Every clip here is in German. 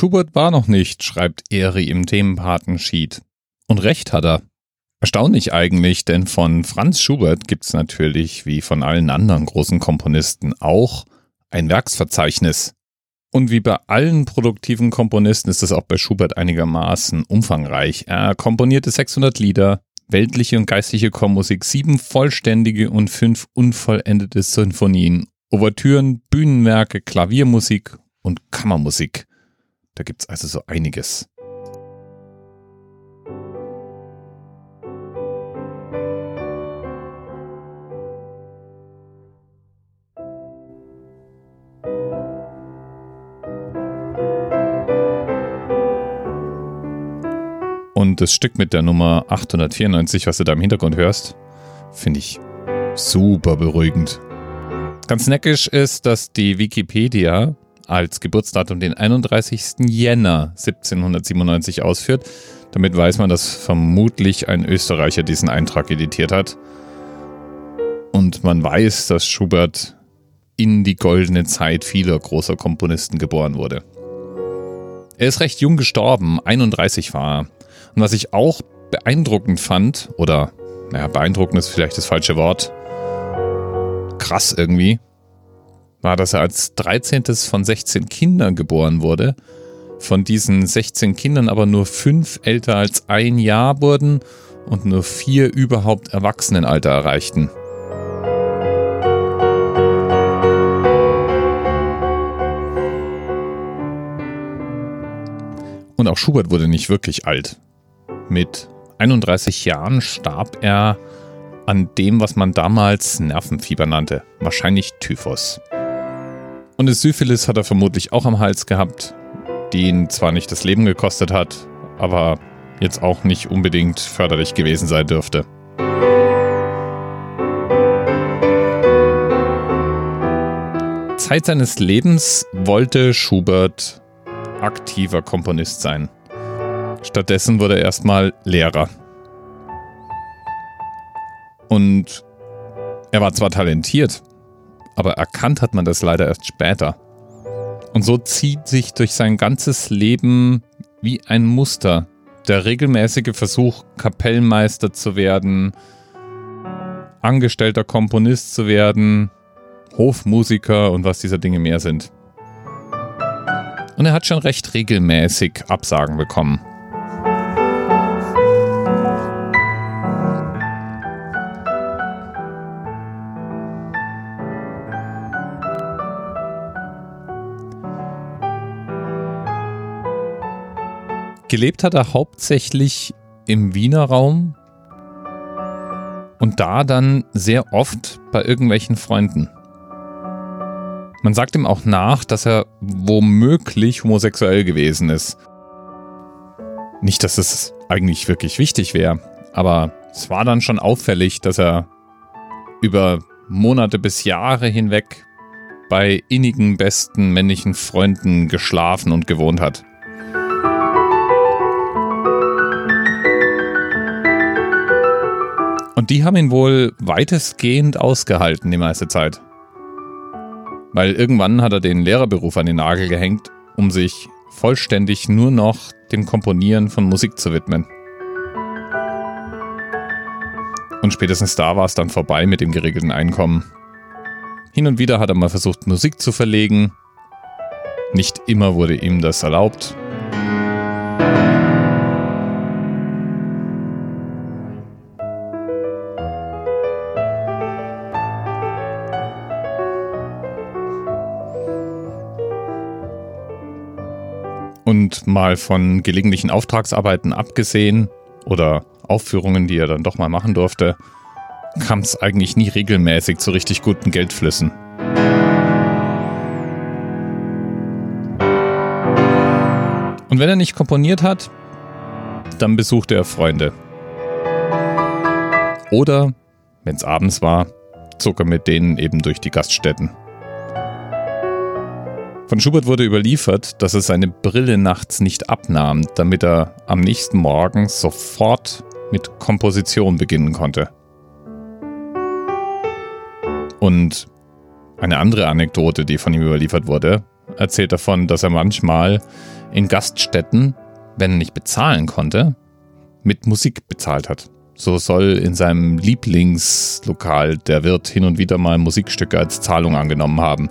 Schubert war noch nicht, schreibt Eri im Themenpatensheet. Und recht hat er. Erstaunlich eigentlich, denn von Franz Schubert gibt's natürlich, wie von allen anderen großen Komponisten auch, ein Werksverzeichnis. Und wie bei allen produktiven Komponisten ist es auch bei Schubert einigermaßen umfangreich. Er komponierte 600 Lieder, weltliche und geistliche Chormusik, sieben vollständige und fünf unvollendete Sinfonien, Ouvertüren, Bühnenwerke, Klaviermusik und Kammermusik. Da gibt's also so einiges. Und das Stück mit der Nummer 894, was du da im Hintergrund hörst, finde ich super beruhigend. Ganz neckisch ist, dass die Wikipedia als Geburtsdatum den 31. Jänner 1797 ausführt. Damit weiß man, dass vermutlich ein Österreicher diesen Eintrag editiert hat. Und man weiß, dass Schubert in die goldene Zeit vieler großer Komponisten geboren wurde. Er ist recht jung gestorben, 31 war er. Und was ich auch beeindruckend fand, oder naja, beeindruckend ist vielleicht das falsche Wort, krass irgendwie, war, dass er als 13. von 16 Kindern geboren wurde. Von diesen 16 Kindern aber nur fünf älter als ein Jahr wurden und nur vier überhaupt Erwachsenenalter erreichten. Und auch Schubert wurde nicht wirklich alt. Mit 31 Jahren starb er an dem, was man damals Nervenfieber nannte, wahrscheinlich Typhus. Und das Syphilis hat er vermutlich auch am Hals gehabt, die ihn zwar nicht das Leben gekostet hat, aber jetzt auch nicht unbedingt förderlich gewesen sein dürfte. Zeit seines Lebens wollte Schubert aktiver Komponist sein. Stattdessen wurde er erstmal Lehrer. Und er war zwar talentiert, aber erkannt hat man das leider erst später. Und so zieht sich durch sein ganzes Leben wie ein Muster der regelmäßige Versuch, Kapellmeister zu werden, angestellter Komponist zu werden, Hofmusiker und was dieser Dinge mehr sind. Und er hat schon recht regelmäßig Absagen bekommen. Gelebt hat er hauptsächlich im Wiener Raum und da dann sehr oft bei irgendwelchen Freunden. Man sagt ihm auch nach, dass er womöglich homosexuell gewesen ist. Nicht, dass es eigentlich wirklich wichtig wäre, aber es war dann schon auffällig, dass er über Monate bis Jahre hinweg bei innigen besten männlichen Freunden geschlafen und gewohnt hat. Die haben ihn wohl weitestgehend ausgehalten die meiste Zeit. Weil irgendwann hat er den Lehrerberuf an den Nagel gehängt, um sich vollständig nur noch dem Komponieren von Musik zu widmen. Und spätestens da war es dann vorbei mit dem geregelten Einkommen. Hin und wieder hat er mal versucht, Musik zu verlegen. Nicht immer wurde ihm das erlaubt. Und mal von gelegentlichen Auftragsarbeiten abgesehen oder Aufführungen, die er dann doch mal machen durfte, kam es eigentlich nie regelmäßig zu richtig guten Geldflüssen. Und wenn er nicht komponiert hat, dann besuchte er Freunde. Oder, wenn es abends war, zog er mit denen eben durch die Gaststätten. Von Schubert wurde überliefert, dass er seine Brille nachts nicht abnahm, damit er am nächsten Morgen sofort mit Komposition beginnen konnte. Und eine andere Anekdote, die von ihm überliefert wurde, erzählt davon, dass er manchmal in Gaststätten, wenn er nicht bezahlen konnte, mit Musik bezahlt hat. So soll in seinem Lieblingslokal der Wirt hin und wieder mal Musikstücke als Zahlung angenommen haben,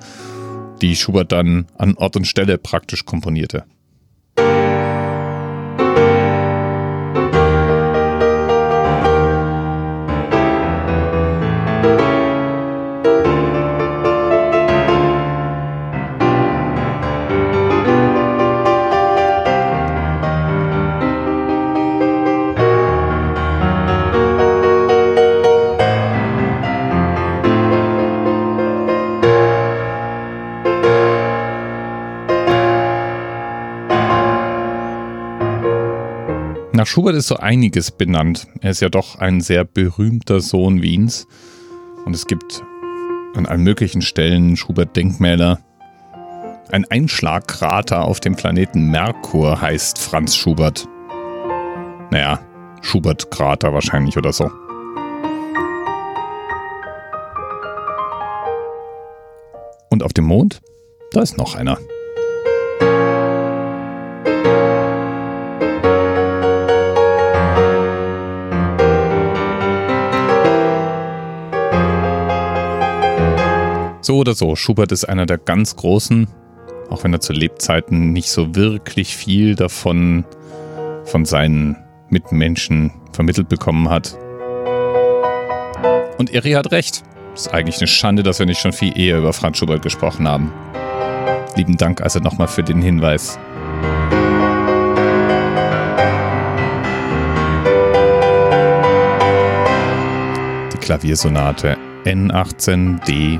die Schubert dann an Ort und Stelle praktisch komponierte. Nach Schubert ist so einiges benannt. Er ist ja doch ein sehr berühmter Sohn Wiens. Und es gibt an allen möglichen Stellen Schubert-Denkmäler. Ein Einschlagkrater auf dem Planeten Merkur heißt Franz Schubert. Naja, Schubert-Krater wahrscheinlich oder so. Und auf dem Mond, da ist noch einer. Oder so, Schubert ist einer der ganz Großen, auch wenn er zu Lebzeiten nicht so wirklich viel davon von seinen Mitmenschen vermittelt bekommen hat. Und Eri hat recht. Ist eigentlich eine Schande, dass wir nicht schon viel eher über Franz Schubert gesprochen haben. Lieben Dank also nochmal für den Hinweis. Die Klaviersonate N18D